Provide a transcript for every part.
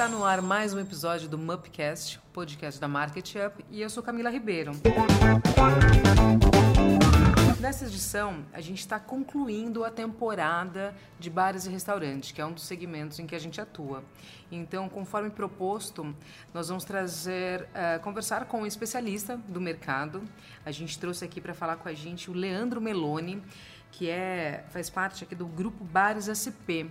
Está no ar mais um episódio do Mupcast, podcast da Market Up, e eu sou Camila Ribeiro. Nessa edição, a gente está concluindo a temporada de bares e restaurantes, que é um dos segmentos em que a gente atua. Então, conforme proposto, nós vamos trazer, uh, conversar com um especialista do mercado. A gente trouxe aqui para falar com a gente o Leandro Meloni, que é, faz parte aqui do grupo Bares SP.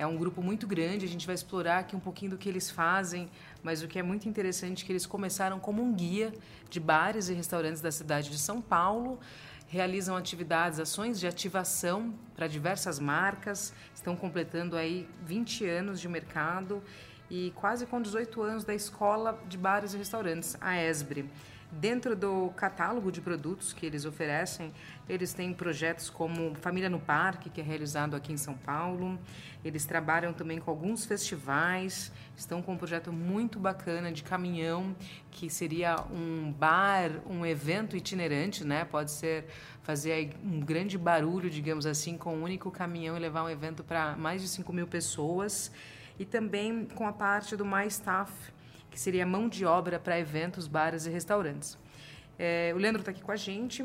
É um grupo muito grande, a gente vai explorar aqui um pouquinho do que eles fazem, mas o que é muito interessante é que eles começaram como um guia de bares e restaurantes da cidade de São Paulo, realizam atividades, ações de ativação para diversas marcas, estão completando aí 20 anos de mercado e quase com 18 anos da Escola de Bares e Restaurantes, a ESBRE. Dentro do catálogo de produtos que eles oferecem, eles têm projetos como Família no Parque, que é realizado aqui em São Paulo. Eles trabalham também com alguns festivais. Estão com um projeto muito bacana de caminhão, que seria um bar, um evento itinerante, né? Pode ser fazer um grande barulho, digamos assim, com um único caminhão e levar um evento para mais de 5 mil pessoas. E também com a parte do My Staff, que seria mão de obra para eventos, bares e restaurantes. É, o Leandro está aqui com a gente,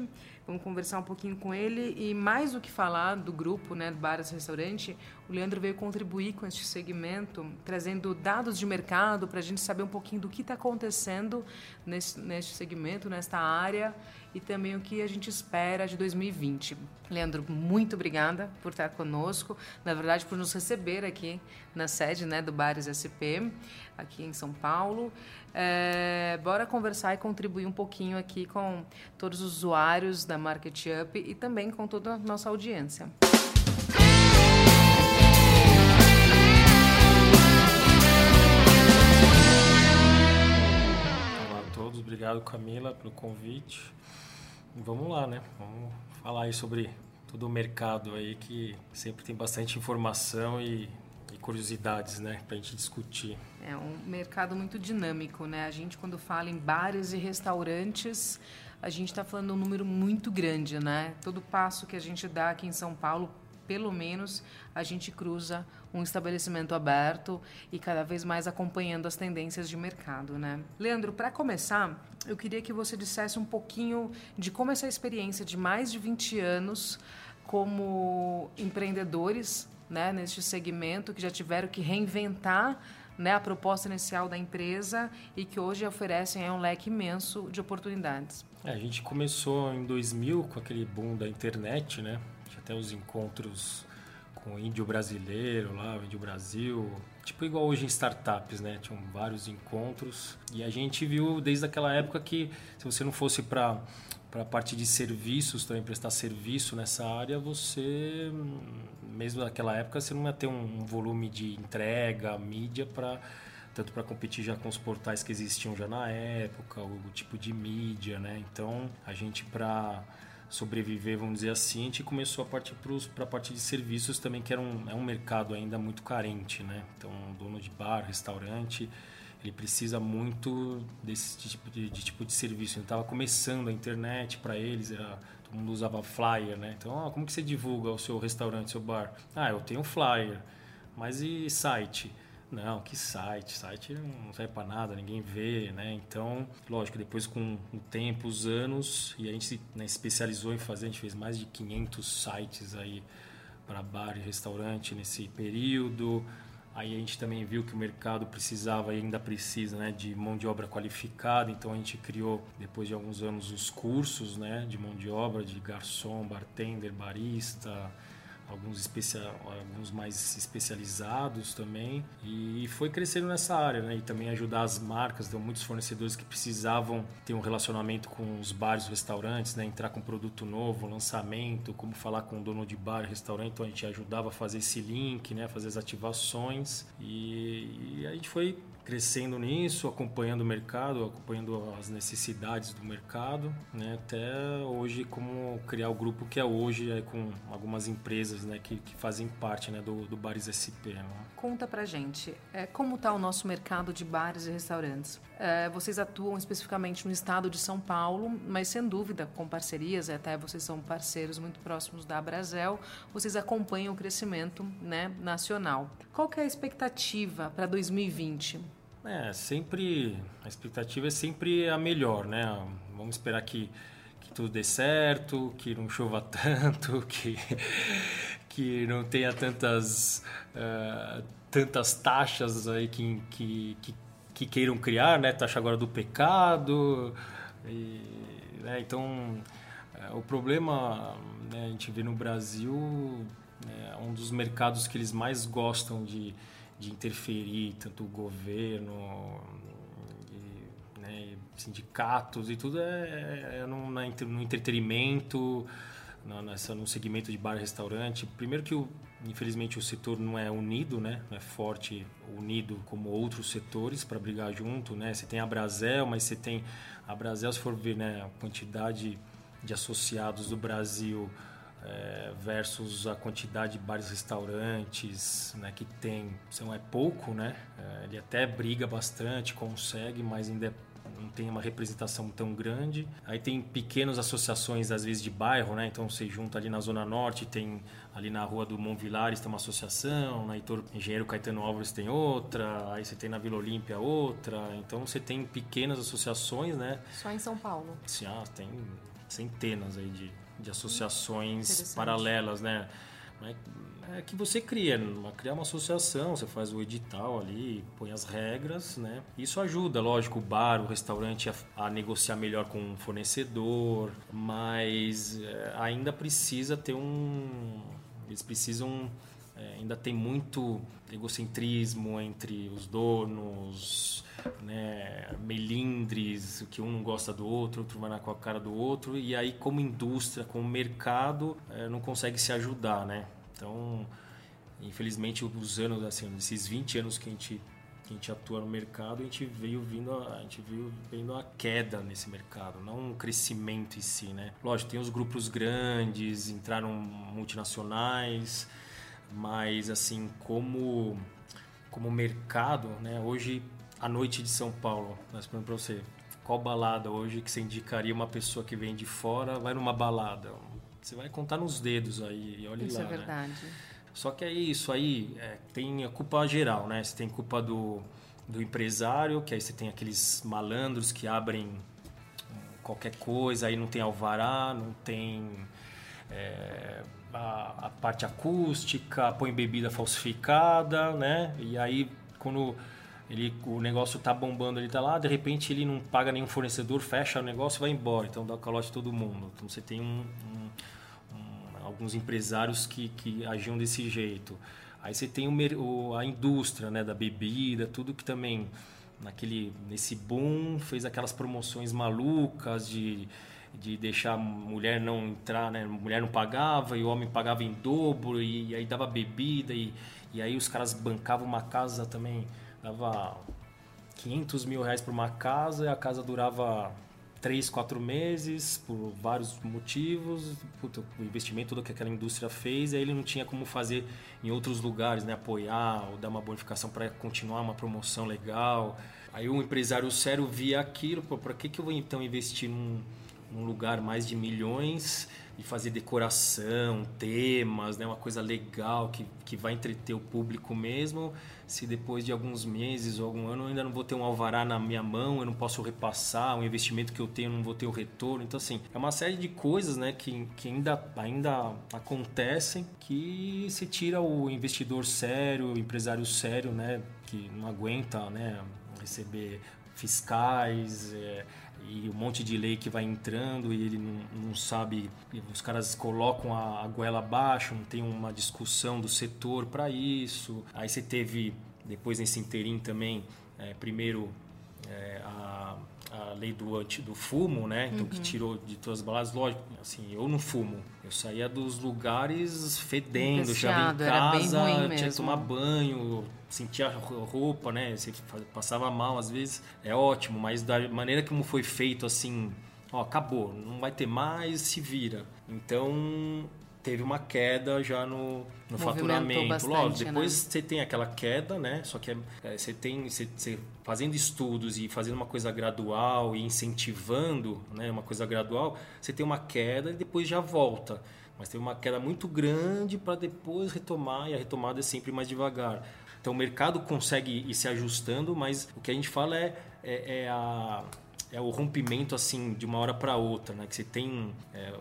vamos conversar um pouquinho com ele e mais do que falar do grupo, né, do Bares Restaurante, o Leandro veio contribuir com este segmento, trazendo dados de mercado para a gente saber um pouquinho do que está acontecendo nesse, neste segmento, nesta área e também o que a gente espera de 2020. Leandro, muito obrigada por estar conosco, na verdade por nos receber aqui na sede né, do Bares SP, aqui em São Paulo. É, bora conversar e contribuir um pouquinho aqui com todos os usuários da Market Up e também com toda a nossa audiência. Obrigado Camila pelo convite. Vamos lá, né? Vamos falar aí sobre todo o mercado aí que sempre tem bastante informação e, e curiosidades, né, para a gente discutir. É um mercado muito dinâmico, né? A gente quando fala em bares e restaurantes, a gente está falando um número muito grande, né? Todo passo que a gente dá aqui em São Paulo pelo menos a gente cruza um estabelecimento aberto e cada vez mais acompanhando as tendências de mercado, né? Leandro, para começar, eu queria que você dissesse um pouquinho de como essa experiência de mais de 20 anos como empreendedores, né, neste segmento que já tiveram que reinventar né, a proposta inicial da empresa e que hoje oferecem um leque imenso de oportunidades. É, a gente começou em 2000 com aquele boom da internet, né? Até os encontros com índio brasileiro lá, índio Brasil, tipo igual hoje em startups, né? Tinham vários encontros e a gente viu desde aquela época que se você não fosse para para a parte de serviços, também prestar serviço nessa área, você mesmo naquela época você não ia ter um volume de entrega, mídia para tanto para competir já com os portais que existiam já na época, o tipo de mídia, né? Então, a gente para sobreviver, vamos dizer assim, a gente começou a partir para a parte de serviços também, que era um, é um mercado ainda muito carente, né? Então, dono de bar, restaurante, ele precisa muito desse tipo de, de tipo de serviço. Ele estava começando a internet para eles, era, todo mundo usava flyer, né? Então, ah, como que você divulga o seu restaurante, seu bar? Ah, eu tenho flyer, mas e site? Não, que site? Site não serve para nada, ninguém vê, né? Então, lógico, depois com o tempo, os anos, e a gente se né, especializou em fazer, a gente fez mais de 500 sites aí para bar e restaurante nesse período. Aí a gente também viu que o mercado precisava e ainda precisa né, de mão de obra qualificada, então a gente criou, depois de alguns anos, os cursos né, de mão de obra, de garçom, bartender, barista, alguns, especial, alguns mais especializados também e foi crescendo nessa área né? e também ajudar as marcas deu muitos fornecedores que precisavam ter um relacionamento com os bares restaurantes né? entrar com produto novo lançamento como falar com o dono de bar restaurante então a gente ajudava a fazer esse link né fazer as ativações e, e a gente foi crescendo nisso, acompanhando o mercado, acompanhando as necessidades do mercado, né? até hoje como criar o grupo que é hoje é, com algumas empresas né? que, que fazem parte né? do, do Bares SP. Né? Conta pra gente, é, como está o nosso mercado de bares e restaurantes? É, vocês atuam especificamente no estado de São Paulo, mas sem dúvida com parcerias, até vocês são parceiros muito próximos da Brasel, vocês acompanham o crescimento né, nacional. Qual que é a expectativa para 2020? É, sempre. A expectativa é sempre a melhor, né? Vamos esperar que, que tudo dê certo, que não chova tanto, que, que não tenha tantas, uh, tantas taxas aí que, que, que, que, queiram criar, né? Taxa agora do pecado. E, né? Então, uh, o problema né, a gente vê no Brasil é um dos mercados que eles mais gostam de de interferir, tanto o governo, e, né, sindicatos e tudo, é, é, é no, na, no entretenimento, nessa, no segmento de bar e restaurante. Primeiro que, o, infelizmente, o setor não é unido, né, não é forte, unido como outros setores para brigar junto. Né? Você tem a Brasel, mas você tem a Brasel, se for ver né, a quantidade de associados do Brasil é, versus a quantidade de bares restaurantes né, que tem, são é pouco, né? É, ele até briga bastante, consegue, mas ainda não tem uma representação tão grande. Aí tem pequenas associações, às vezes, de bairro, né? Então você junta ali na Zona Norte, tem ali na rua do Monvilares tem uma associação, na Heitor Engenheiro Caetano Álvares tem outra, aí você tem na Vila Olímpia outra. Então você tem pequenas associações, né? Só em São Paulo? Sim, ah, tem centenas aí de, de associações paralelas, né? É que você cria, criar uma associação, você faz o edital ali, põe as regras, né? Isso ajuda, lógico, o bar, o restaurante a, a negociar melhor com o fornecedor, mas é, ainda precisa ter um. Eles precisam. É, ainda tem muito egocentrismo entre os donos, né, melindres, que um não gosta do outro, outro vai na com a cara do outro, e aí como indústria, como mercado, é, não consegue se ajudar, né? Então, infelizmente, os anos, assim, esses 20 anos que a gente que a gente atua no mercado, a gente veio vindo a, a gente veio vendo a queda nesse mercado, não um crescimento em si, né? Lógico, tem os grupos grandes, entraram multinacionais, mas assim, como como mercado, né? Hoje a noite de São Paulo, nós perguntamos para você, qual balada hoje que você indicaria uma pessoa que vem de fora, vai numa balada? Você vai contar nos dedos aí, e olha isso lá, é verdade. Né? Só que aí isso aí é, tem a culpa geral, né? Você tem culpa do, do empresário, que aí você tem aqueles malandros que abrem qualquer coisa, aí não tem alvará, não tem é, a, a, parte acústica, põe bebida falsificada, né? E aí quando ele, o negócio tá bombando, ele tá lá, de repente ele não paga nenhum fornecedor, fecha o negócio e vai embora. Então dá calote todo mundo. Então você tem um, um, um, alguns empresários que, que agiam desse jeito. Aí você tem o, a indústria né, da bebida, tudo que também naquele nesse boom fez aquelas promoções malucas de, de deixar a mulher não entrar, né? A mulher não pagava e o homem pagava em dobro e, e aí dava bebida e, e aí os caras bancavam uma casa também dava 500 mil reais por uma casa e a casa durava 3, 4 meses por vários motivos. Puta, o investimento todo que aquela indústria fez, aí ele não tinha como fazer em outros lugares, né? apoiar ou dar uma bonificação para continuar uma promoção legal. Aí o empresário sério via aquilo, para que, que eu vou então investir num, num lugar mais de milhões e fazer decoração, temas, né? uma coisa legal que, que vai entreter o público mesmo. Se depois de alguns meses ou algum ano eu ainda não vou ter um alvará na minha mão, eu não posso repassar, o investimento que eu tenho eu não vou ter o retorno. Então, assim, é uma série de coisas né, que, que ainda, ainda acontecem que se tira o investidor sério, o empresário sério, né, que não aguenta né, receber fiscais. É, e um monte de lei que vai entrando e ele não, não sabe, os caras colocam a, a goela abaixo, não tem uma discussão do setor para isso. Aí você teve, depois nesse interim também, é, primeiro é, a, a lei do, anti, do fumo, né? Então, uhum. que tirou de todas as baladas. Lógico, assim, eu não fumo. Eu saía dos lugares fedendo, já em casa, tinha que tomar banho, sentia roupa, né? Você passava mal às vezes. É ótimo, mas da maneira como foi feito, assim, ó, acabou, não vai ter mais, se vira. Então, teve uma queda já no, no faturamento. Bastante, Lógico, depois né? você tem aquela queda, né? Só que é, é, você tem você, você, fazendo estudos e fazendo uma coisa gradual e incentivando, né? Uma coisa gradual, você tem uma queda e depois já volta. Mas tem uma queda muito grande para depois retomar e a retomada é sempre mais devagar. Então o mercado consegue ir se ajustando, mas o que a gente fala é, é, é a é o rompimento assim de uma hora para outra, né? Que você tem é,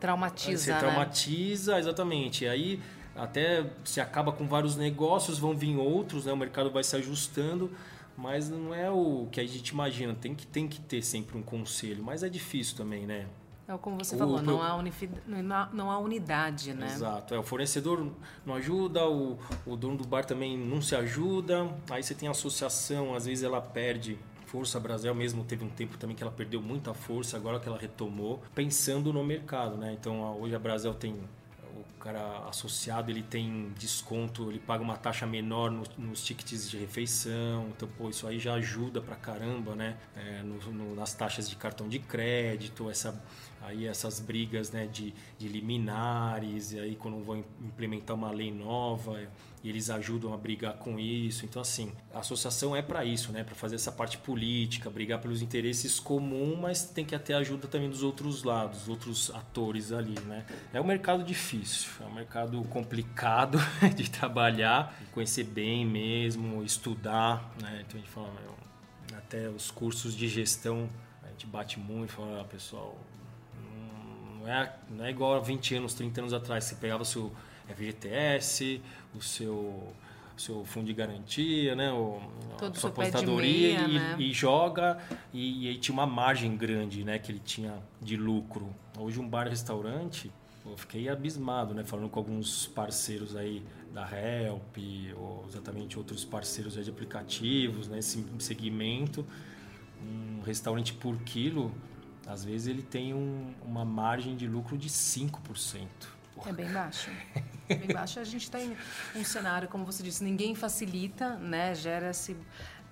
Traumatiza, Você né? traumatiza, exatamente. E aí até se acaba com vários negócios, vão vir outros, né? O mercado vai se ajustando, mas não é o que a gente imagina. Tem que, tem que ter sempre um conselho, mas é difícil também, né? É como você o, falou, não há, unifid... não há unidade, né? Exato. É, o fornecedor não ajuda, o, o dono do bar também não se ajuda. Aí você tem a associação, às vezes ela perde força. A Brasil mesmo teve um tempo também que ela perdeu muita força, agora que ela retomou, pensando no mercado, né? Então hoje a Brasil tem o cara associado ele tem desconto, ele paga uma taxa menor nos, nos tickets de refeição, então pô, isso aí já ajuda pra caramba, né? É, no, no, nas taxas de cartão de crédito, essa aí essas brigas né, de, de liminares, e aí quando vão implementar uma lei nova, eles ajudam a brigar com isso. Então, assim, a associação é para isso, né? Para fazer essa parte política, brigar pelos interesses comuns, mas tem que ter ajuda também dos outros lados, outros atores ali, né? É um mercado difícil, é um mercado complicado de trabalhar, conhecer bem mesmo, estudar, né? Então a gente fala, até os cursos de gestão, a gente bate muito e fala, ah, pessoal, não é, não é igual a 20 anos, 30 anos atrás, você pegava o seu FGTS, o seu, seu fundo de garantia, né? O, a sua aposentadoria e, né? e, joga e, e, aí tinha uma margem grande, né? Que ele tinha de lucro. Hoje um bar-restaurante, eu fiquei abismado, né? Falando com alguns parceiros aí da Help ou exatamente outros parceiros de aplicativos nesse né? segmento. Um restaurante por quilo, às vezes ele tem um, uma margem de lucro de 5%. É bem baixo. É bem baixo. A gente está em um cenário, como você disse, ninguém facilita, né? Gera-se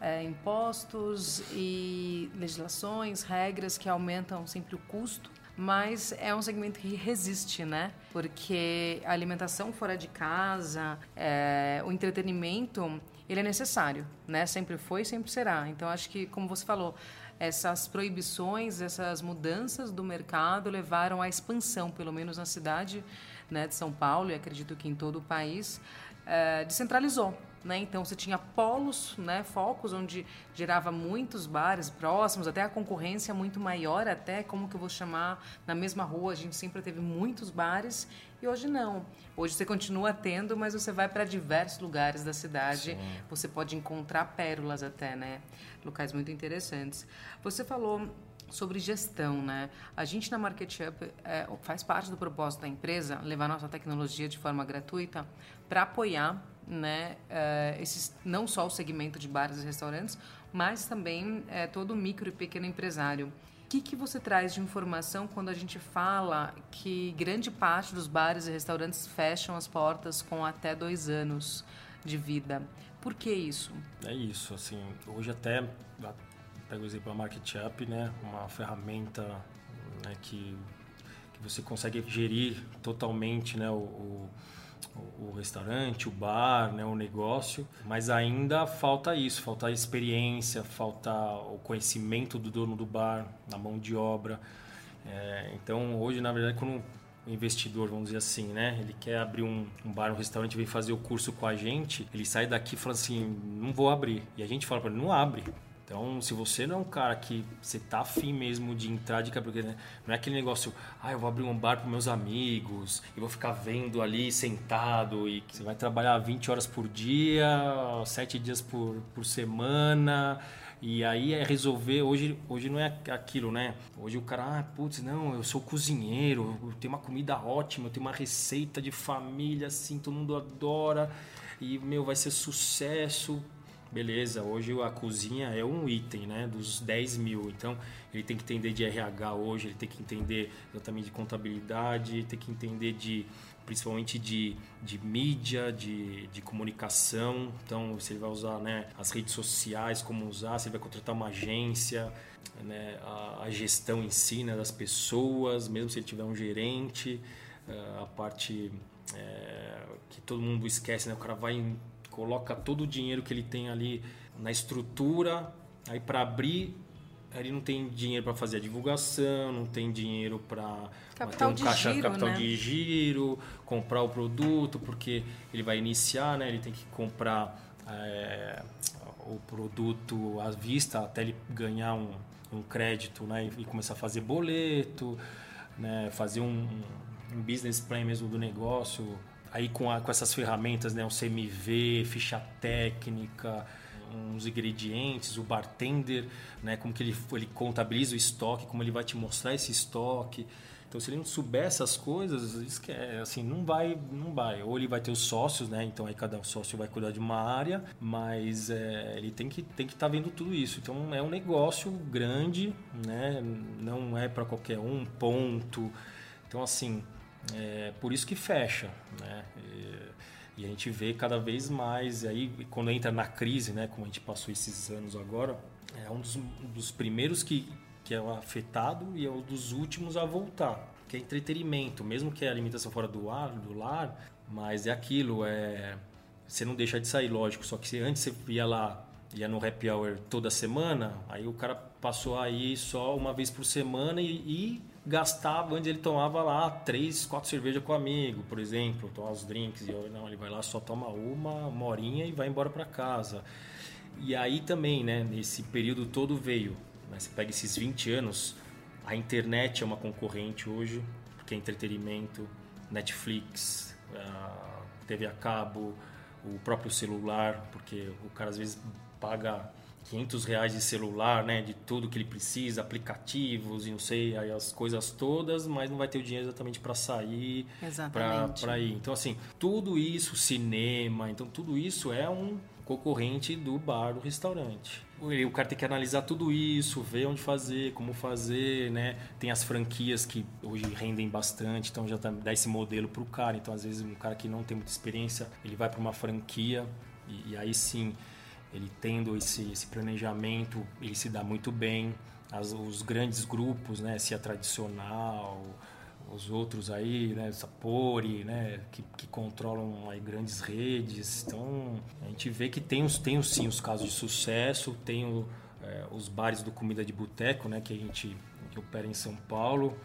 é, impostos e legislações, regras que aumentam sempre o custo. Mas é um segmento que resiste, né? Porque a alimentação fora de casa, é, o entretenimento, ele é necessário, né? Sempre foi sempre será. Então, acho que, como você falou, essas proibições, essas mudanças do mercado levaram à expansão, pelo menos na cidade né, de São Paulo e acredito que em todo o país, é, descentralizou. Né? Então você tinha polos, né, focos onde gerava muitos bares próximos, até a concorrência muito maior, até como que eu vou chamar, na mesma rua a gente sempre teve muitos bares e hoje não. Hoje você continua tendo, mas você vai para diversos lugares da cidade, Sim. você pode encontrar pérolas até, né? Locais muito interessantes. Você falou sobre gestão, né? A gente na Market Up é, faz parte do propósito da empresa levar nossa tecnologia de forma gratuita para apoiar, né? É, esses, não só o segmento de bares e restaurantes, mas também é, todo o micro e pequeno empresário. O que, que você traz de informação quando a gente fala que grande parte dos bares e restaurantes fecham as portas com até dois anos de vida? Por que isso? É isso, assim, hoje até pega o exemplo da Market Up, né? Uma ferramenta né, que, que você consegue gerir totalmente né, o, o, o, restaurante, o bar, né, o negócio, mas ainda falta isso, falta a experiência, falta o conhecimento do dono do bar, na mão de obra. É, então, hoje, na verdade, quando o investidor, vamos dizer assim, né? Ele quer abrir um, um bar, um restaurante, vem fazer o curso com a gente, ele sai daqui e fala assim, não vou abrir. E a gente fala para ele, não abre. Então, se você não é um cara que você tá afim mesmo de entrar de porque né? não é aquele negócio, ah, eu vou abrir um bar para meus amigos e vou ficar vendo ali sentado e você vai trabalhar 20 horas por dia, 7 dias por, por semana. E aí é resolver, hoje, hoje não é aquilo, né? Hoje o cara, ah, putz, não, eu sou cozinheiro, eu tenho uma comida ótima, eu tenho uma receita de família, assim, todo mundo adora, e, meu, vai ser sucesso beleza, hoje a cozinha é um item, né, dos 10 mil. Então, ele tem que entender de RH hoje, ele tem que entender exatamente de contabilidade, tem que entender de principalmente de, de mídia, de, de comunicação. Então, se ele vai usar né, as redes sociais, como usar, se ele vai contratar uma agência, né, a, a, gestão em si né, das pessoas, mesmo se ele tiver um gerente, eh, a parte é, que todo mundo esquece, né, o cara vai coloca todo o dinheiro que ele tem ali na estrutura, aí para abrir ele não tem dinheiro para fazer a divulgação, não tem dinheiro para ter um caixa giro, capital né? de giro, comprar o produto, porque ele vai iniciar, né? ele tem que comprar é, o produto à vista até ele ganhar um, um crédito né? e começar a fazer boleto, né? fazer um, um business plan mesmo do negócio, aí com, a, com essas ferramentas, né, o CMV, ficha técnica, uns ingredientes, o bartender, né, como que ele, ele contabiliza o estoque, como ele vai te mostrar esse estoque. Então, se ele não souber essas coisas, esquece, assim, não vai, não vai. Ou ele vai ter os sócios, né? Então aí cada sócio vai cuidar de uma área, mas é, ele tem que tem que estar tá vendo tudo isso. Então é um negócio grande, né? Não é para qualquer um ponto. Então assim, é por isso que fecha, né? E, e, a gente vê cada vez mais, e aí quando entra na crise, né, como a gente passou esses anos agora, é um dos, dos primeiros que, que é afetado e é um dos últimos a voltar, que é entretenimento, mesmo que é alimentação fora do ar, do lar, mas é aquilo, é você não deixa de sair, lógico, só que antes você ia lá, ia no happy hour toda semana, aí o cara passou aí só uma vez por semana e, e gastava, antes ele tomava lá três, quatro cervejas com o amigo, por exemplo, tomar os drinks, e eu, não, ele vai lá só toma uma, uma horinha e vai embora para casa. E aí também, né, nesse período todo veio, né, você pega esses 20 anos, a internet é uma concorrente hoje, porque é entretenimento, Netflix, TV a cabo, o próprio celular, porque o cara às vezes paga 500 reais de celular, né? De tudo que ele precisa, aplicativos e não sei, aí as coisas todas, mas não vai ter o dinheiro exatamente para sair, para ir. Então, assim, tudo isso, cinema, então tudo isso é um concorrente do bar, do restaurante. O cara tem que analisar tudo isso, ver onde fazer, como fazer, né? Tem as franquias que hoje rendem bastante, então já dá esse modelo para o cara. Então, às vezes, um cara que não tem muita experiência, ele vai para uma franquia e, e aí sim ele tendo esse, esse planejamento, ele se dá muito bem. As, os grandes grupos, né, se é tradicional, os outros aí, né, Sapori, né, que, que controlam aí grandes redes. Então, a gente vê que tem, os, tem sim os casos de sucesso, tem o, é, os bares do Comida de Boteco, né, que a gente que opera em São Paulo.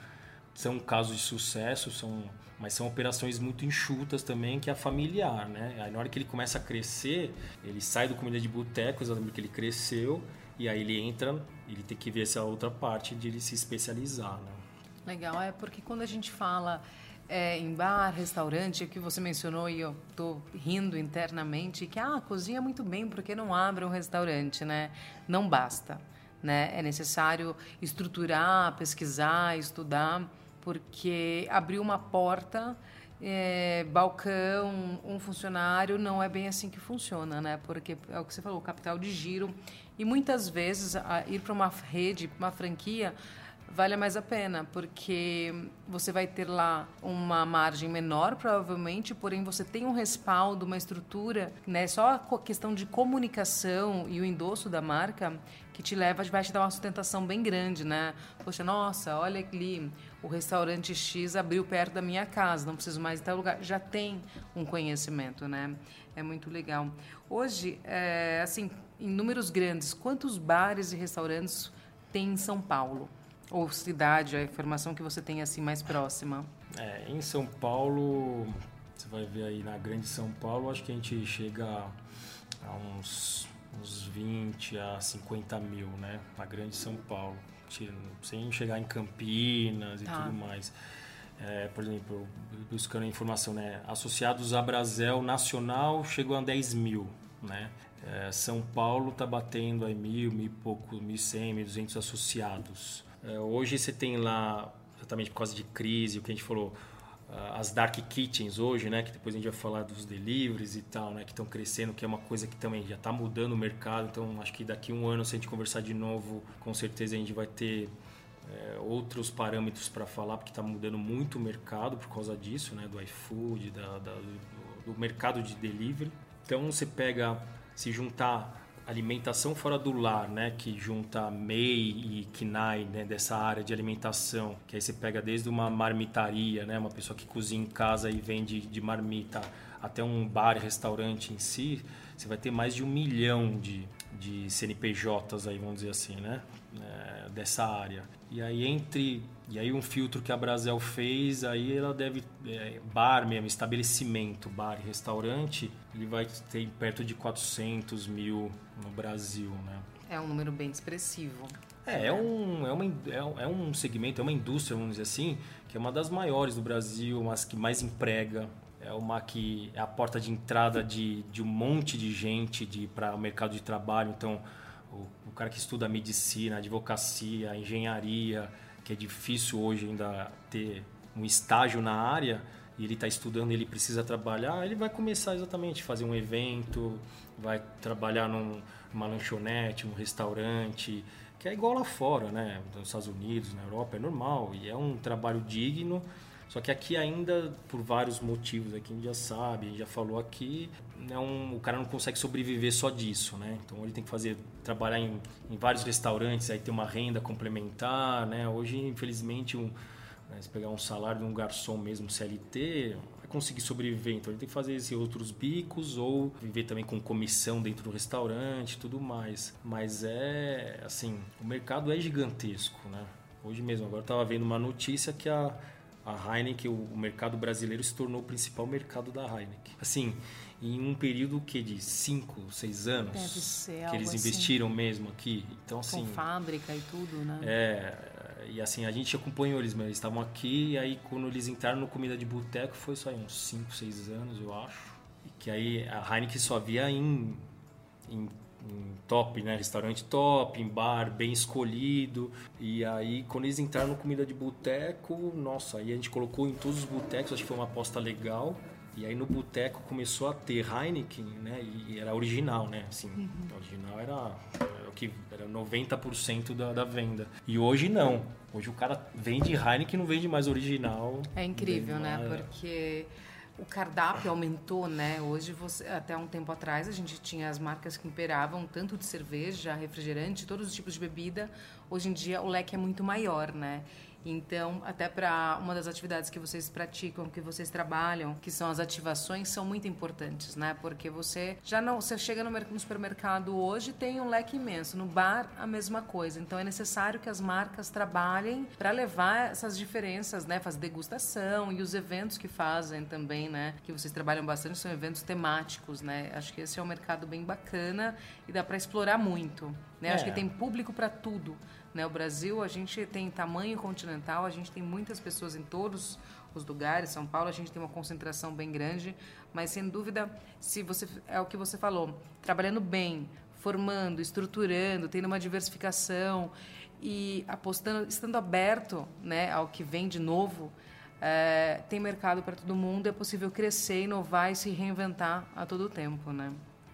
São casos de sucesso, são mas são operações muito enxutas também, que é familiar, né? Aí na hora que ele começa a crescer, ele sai do comida de boteco, exatamente que ele cresceu, e aí ele entra, ele tem que ver essa outra parte de ele se especializar, né? Legal, é porque quando a gente fala é, em bar, restaurante, que você mencionou e eu tô rindo internamente, que ah, cozinha muito bem, porque não abre um restaurante, né? Não basta, né? É necessário estruturar, pesquisar, estudar porque abrir uma porta, é, balcão, um funcionário, não é bem assim que funciona, né? Porque é o que você falou, capital de giro. E muitas vezes ir para uma rede, uma franquia, vale mais a pena, porque você vai ter lá uma margem menor, provavelmente, porém você tem um respaldo, uma estrutura, né? Só a questão de comunicação e o endosso da marca que te leva, vai te dar uma sustentação bem grande, né? Poxa, nossa, olha ali, o restaurante X abriu perto da minha casa, não preciso mais ir tal lugar. Já tem um conhecimento, né? É muito legal. Hoje, é, assim, em números grandes, quantos bares e restaurantes tem em São Paulo? Ou cidade, a informação que você tem assim mais próxima? É, em São Paulo, você vai ver aí na grande São Paulo, acho que a gente chega a uns, uns 20 a 50 mil, né? Na grande São Paulo, sem chegar em Campinas e tá. tudo mais. É, por exemplo, buscando informação, né? Associados a Brasel Nacional chegou a 10 mil, né? É, São Paulo está batendo aí mil, mil e pouco, mil cem, mil duzentos associados. É, hoje você tem lá, exatamente por causa de crise, o que a gente falou, as dark kitchens hoje, né, que depois a gente vai falar dos deliveries e tal, né, que estão crescendo, que é uma coisa que também já está mudando o mercado. Então, acho que daqui a um ano, se a gente conversar de novo, com certeza a gente vai ter é, outros parâmetros para falar, porque está mudando muito o mercado por causa disso, né, do iFood, da, da do, do mercado de delivery. Então, você pega, se juntar alimentação fora do lar, né, que junta MEI e KNAI, né, dessa área de alimentação, que aí você pega desde uma marmitaria, né, uma pessoa que cozinha em casa e vende de marmita, até um bar, restaurante em si, você vai ter mais de um milhão de, de CNPJs aí, vamos dizer assim, né, é, dessa área. E aí entre e aí um filtro que a Brasel fez, aí ela deve é, bar mesmo, estabelecimento, bar, restaurante, ele vai ter perto de 400 mil no Brasil, né? É um número bem expressivo. É, é um, é, uma, é um segmento, é uma indústria, vamos dizer assim, que é uma das maiores do Brasil, mas que mais emprega. É uma que é a porta de entrada de, de um monte de gente de, para o mercado de trabalho. Então, o, o cara que estuda medicina, advocacia, engenharia, que é difícil hoje ainda ter um estágio na área e ele está estudando, ele precisa trabalhar, ele vai começar exatamente fazer um evento, vai trabalhar num, numa lanchonete, num restaurante, que é igual lá fora, né? Nos Estados Unidos, na Europa, é normal e é um trabalho digno só que aqui ainda, por vários motivos, aqui a gente já sabe, a gente já falou aqui, um, o cara não consegue sobreviver só disso, né? Então ele tem que fazer, trabalhar em, em vários restaurantes, aí ter uma renda complementar, né? Hoje, infelizmente, um, né, se pegar um salário de um garçom mesmo, CLT, vai conseguir sobreviver. Então ele tem que fazer esses outros bicos ou viver também com comissão dentro do restaurante tudo mais. Mas é, assim, o mercado é gigantesco, né? Hoje mesmo, agora estava vendo uma notícia que a a Heineken, o mercado brasileiro se tornou o principal mercado da Heineken. Assim, em um período que de 5, 6 anos que eles assim. investiram assim. mesmo aqui. Então assim, com fábrica e tudo, né? É, e assim, a gente acompanhou eles, mas eles estavam aqui e aí quando eles entraram no comida de boteco foi só uns 5, 6 anos, eu acho. E que aí a Heineken só via em, em em top, né? Restaurante top, em bar bem escolhido. E aí, quando eles entraram no comida de boteco, nossa, aí a gente colocou em todos os botecos, acho que foi uma aposta legal. E aí no boteco começou a ter Heineken, né? E era original, né? Assim, uhum. original era, era o que era 90% da, da venda. E hoje não. Hoje o cara vende Heineken e não vende mais original. É incrível, né? Porque o cardápio aumentou, né? Hoje, você, até um tempo atrás, a gente tinha as marcas que imperavam tanto de cerveja, refrigerante, todos os tipos de bebida. Hoje em dia, o leque é muito maior, né? Então, até para uma das atividades que vocês praticam, que vocês trabalham, que são as ativações, são muito importantes, né? Porque você já não, você chega no, supermercado hoje tem um leque imenso, no bar a mesma coisa. Então é necessário que as marcas trabalhem para levar essas diferenças, né? Fazer degustação e os eventos que fazem também, né? Que vocês trabalham bastante são eventos temáticos, né? Acho que esse é um mercado bem bacana e dá para explorar muito, né? É. Acho que tem público para tudo. Né? O Brasil, a gente tem tamanho continental, a gente tem muitas pessoas em todos os lugares. São Paulo, a gente tem uma concentração bem grande, mas sem dúvida, se você é o que você falou, trabalhando bem, formando, estruturando, tendo uma diversificação e apostando, estando aberto, né, ao que vem de novo, é, tem mercado para todo mundo, é possível crescer, inovar e se reinventar a todo tempo, né?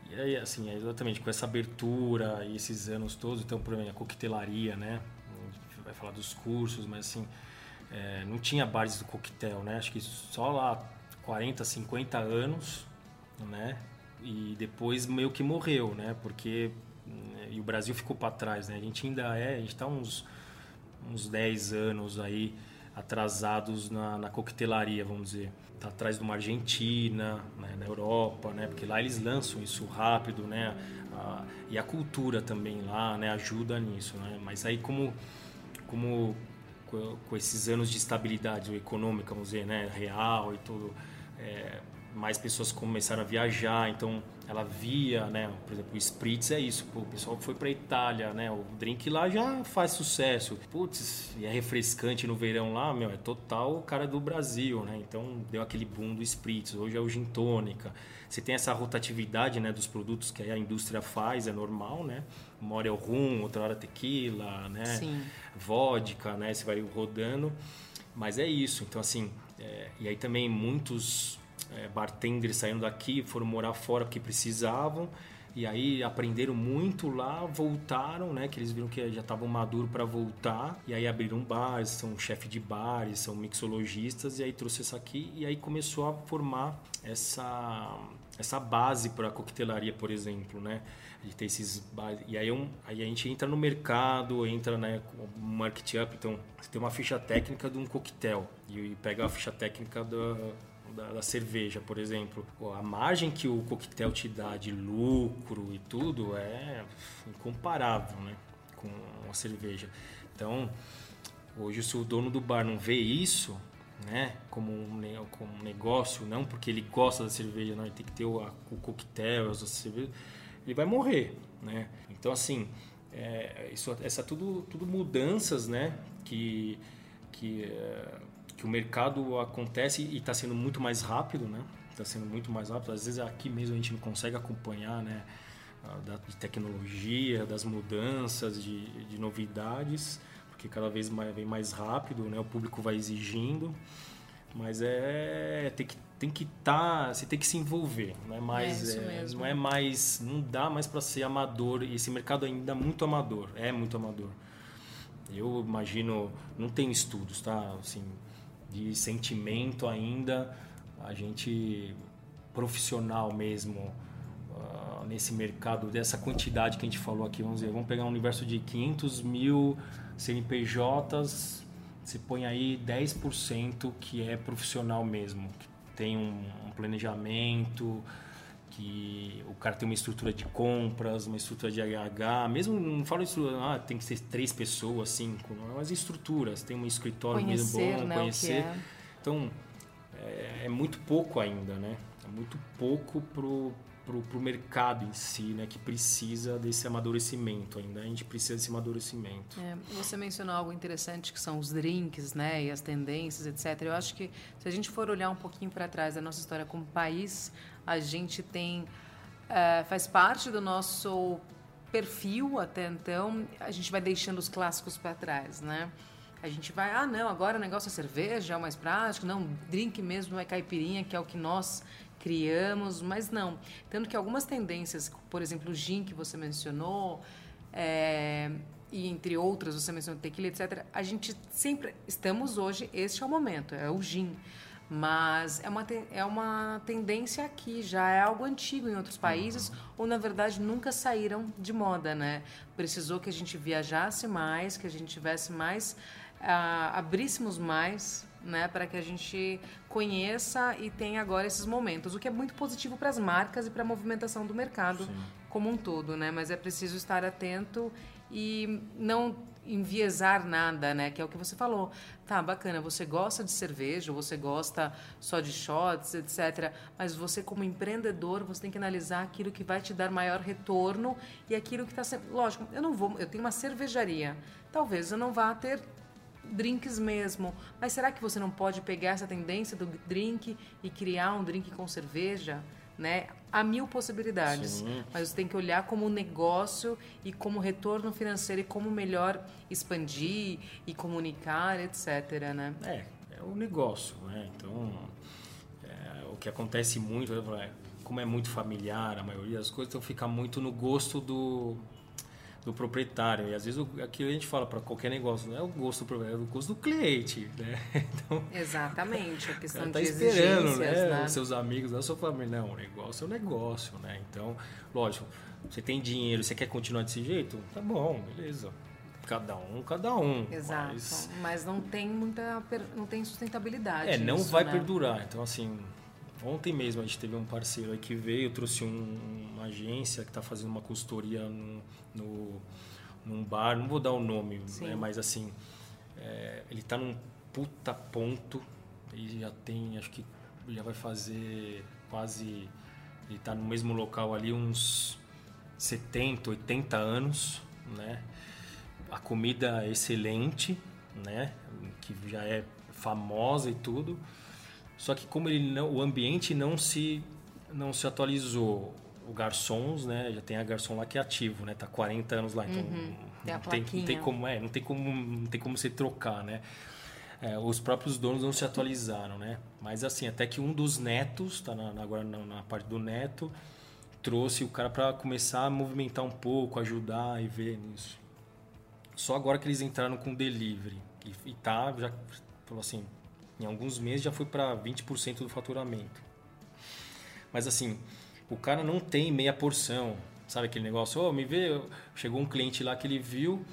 E aí, assim, é exatamente com essa abertura e esses anos todos, então, por exemplo, a coquetelaria, né? A gente vai falar dos cursos, mas assim, é, não tinha bares do coquetel, né? Acho que só lá 40, 50 anos, né? E depois meio que morreu, né? Porque né, e o Brasil ficou para trás, né? A gente ainda é, a gente está uns uns 10 anos aí atrasados na, na coquetelaria, vamos dizer tá atrás de uma Argentina, né, na Europa, né, porque lá eles lançam isso rápido, né, a, e a cultura também lá, né, ajuda nisso, né, mas aí como como com esses anos de estabilidade econômica, vamos dizer, né, real e tudo, é, mais pessoas começaram a viajar, então ela via, né, por exemplo, o Spritz é isso, pô, o pessoal foi para Itália, né, o drink lá já faz sucesso. Putz, e é refrescante no verão lá, meu, é total o cara do Brasil, né? Então deu aquele boom do Spritz, hoje é o gin tônica. Você tem essa rotatividade, né, dos produtos que a indústria faz, é normal, né? Uma hora é o rum, outra hora é tequila, né? Sim. Vodka, né? Você vai rodando. Mas é isso. Então, assim, É, e aí também muitos é, bartenders saindo daqui foram morar fora porque precisavam e aí aprenderam muito lá, voltaram, né? Que eles viram que já estavam maduros para voltar. E aí abriram bares, são chefe de bares, são mixologistas. E aí trouxe isso aqui e aí começou a formar essa essa base para coquetelaria, por exemplo, né? De ter esses bares. E aí, um, aí a gente entra no mercado, entra né, com market up. Então, você tem uma ficha técnica de um coquetel e pega a ficha técnica da, da, da, cerveja, por exemplo. A margem que o coquetel te dá de lucro e tudo é incomparável né, com a cerveja. Então, hoje, se o dono do bar não vê isso, né, como um, como um negócio, não porque ele gosta da cerveja, não, ele tem que ter o, o coquetel, a cerveja, ele vai morrer. Né? Então, assim, é, isso, essa tudo, tudo mudanças né, que, que é, que o mercado acontece e está sendo muito mais rápido, né? Está sendo muito mais rápido. Às vezes aqui mesmo a gente não consegue acompanhar, né? Da de tecnologia, das mudanças, de, de novidades, porque cada vez mais, vem mais rápido, né? O público vai exigindo, mas é tem que tem que estar, tá, você tem que se envolver, não é mais, é, é, não é mais, não dá mais para ser amador. E esse mercado ainda é muito amador, é muito amador. Eu imagino, não tenho estudos, tá? Assim, de sentimento ainda, a gente profissional mesmo uh, nesse mercado, dessa quantidade que a gente falou aqui, vamos dizer, vamos pegar um universo de 500 mil CNPJs, você põe aí 10% que é profissional mesmo, que tem um, um planejamento, que o cara tem uma estrutura de compras, uma estrutura de RH, mesmo não falo isso, ah, tem que ser três pessoas, cinco, mas estruturas, tem um escritório conhecer, mesmo bom, né, conhecer. É. Então, é, é, muito pouco ainda, né? É muito pouco pro, pro, pro mercado em si, né? Que precisa desse amadurecimento ainda. A gente precisa desse amadurecimento. É, você mencionou algo interessante que são os drinks, né? E as tendências, etc. Eu acho que se a gente for olhar um pouquinho para trás da nossa história como país, a gente tem é, faz parte do nosso perfil até então. A gente vai deixando os clássicos para trás né? A gente vai ah não agora o negócio é cerveja é o mais prático não drink mesmo é caipirinha que é o que nós criamos mas não. Tanto que algumas tendências por exemplo o gin que você mencionou é, e entre outras você mencionou tequila etc a gente sempre estamos hoje este é o momento é o gin mas é uma, é uma tendência aqui, já é algo antigo em outros países, uhum. ou na verdade nunca saíram de moda, né? Precisou que a gente viajasse mais, que a gente tivesse mais, uh, abríssemos mais, né? Para que a gente conheça e tenha agora esses momentos, o que é muito positivo para as marcas e para a movimentação do mercado Sim. como um todo, né? Mas é preciso estar atento e não enviesar nada, né? Que é o que você falou. Tá, bacana, você gosta de cerveja, você gosta só de shots, etc. Mas você, como empreendedor, você tem que analisar aquilo que vai te dar maior retorno e aquilo que está sendo. Lógico, eu não vou. Eu tenho uma cervejaria. Talvez eu não vá ter drinks mesmo. Mas será que você não pode pegar essa tendência do drink e criar um drink com cerveja? né? Há mil possibilidades, Sim. mas você tem que olhar como negócio e como retorno financeiro e como melhor expandir e comunicar, etc, né? É, é o negócio, né? Então, é, o que acontece muito, é, como é muito familiar a maioria das coisas, então fica muito no gosto do do proprietário. E às vezes aqui a gente fala para qualquer negócio, não é o gosto do proprietário, é o gosto do cliente, né? Então, Exatamente, a questão tá de esperando, né? né? Os seus amigos, a sua família. Não, o negócio é o negócio, né? Então, lógico, você tem dinheiro, você quer continuar desse jeito? Tá bom, beleza. Cada um, cada um. Exato. Mas, mas não tem muita. não tem sustentabilidade. É, não vai né? perdurar. Então, assim, Ontem mesmo a gente teve um parceiro aí que veio, trouxe um, uma agência que está fazendo uma consultoria no, no, num bar, não vou dar o nome, né, mas assim, é, ele está num puta ponto e já tem, acho que já vai fazer quase, ele está no mesmo local ali uns 70, 80 anos, né? A comida é excelente, né? Que já é famosa e tudo só que como ele não, o ambiente não se não se atualizou, o garçons, né, já tem a garçom lá que é ativo, né, tá 40 anos lá, então uhum, não, tem, não, tem, como, é, não tem como não tem como você trocar, né? é, os próprios donos não se atualizaram, né? Mas assim, até que um dos netos, tá na, agora na, na parte do neto, trouxe o cara para começar a movimentar um pouco, ajudar e ver nisso. Só agora que eles entraram com delivery. E, e tá, já falou assim, em alguns meses já foi para 20% do faturamento. Mas assim, o cara não tem meia porção, sabe aquele negócio? Oh, me vê, chegou um cliente lá que ele viu,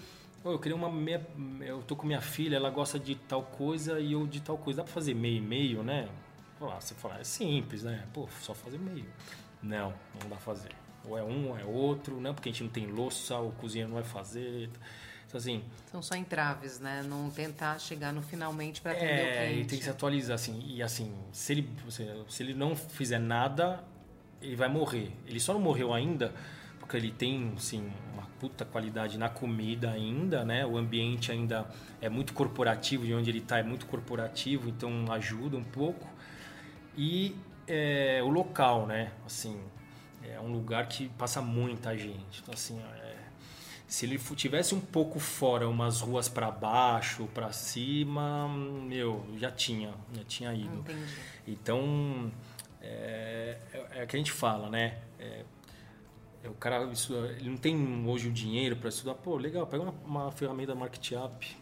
oh, eu queria uma meia, eu tô com minha filha, ela gosta de tal coisa e eu de tal coisa. Dá para fazer meio e meio, né? Você fala, é simples, né? Pô, só fazer meio. Não, não dá pra fazer. Ou é um, ou é outro, não, porque a gente não tem louça, o cozinheiro não vai fazer. Então, assim, São só entraves, né? Não tentar chegar no finalmente para atender é, o cliente. ele tem que se atualizar, assim. E assim, se ele, se ele não fizer nada, ele vai morrer. Ele só não morreu ainda porque ele tem, assim, uma puta qualidade na comida ainda, né? O ambiente ainda é muito corporativo, de onde ele está é muito corporativo, então ajuda um pouco. E é, o local, né? Assim, é um lugar que passa muita gente. Então, assim, é, se ele tivesse um pouco fora, umas ruas para baixo, para cima, meu, já tinha, já tinha ido. Entendi. Então, é, é, é que a gente fala, né? É, é o cara, isso, ele não tem hoje o dinheiro para estudar. Pô, legal, pega uma, uma ferramenta Market Up.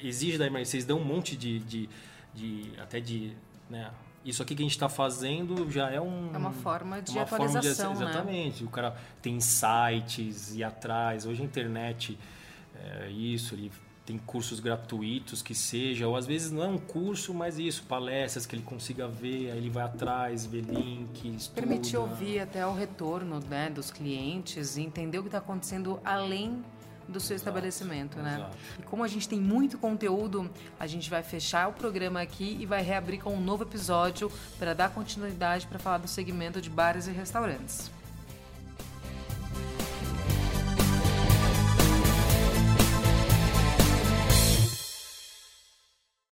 Exige da vocês dão um monte de, de, de até de, né? Isso aqui que a gente está fazendo já é um é uma forma de uma atualização, forma de, exatamente. Né? O cara tem sites e atrás. Hoje a internet é isso, ele tem cursos gratuitos que seja, ou às vezes não é um curso, mas isso, palestras que ele consiga ver, aí ele vai atrás, vê links. Permitir ouvir até o retorno né, dos clientes e entender o que está acontecendo além do seu exato, estabelecimento, né? Exato. E como a gente tem muito conteúdo, a gente vai fechar o programa aqui e vai reabrir com um novo episódio para dar continuidade para falar do segmento de bares e restaurantes.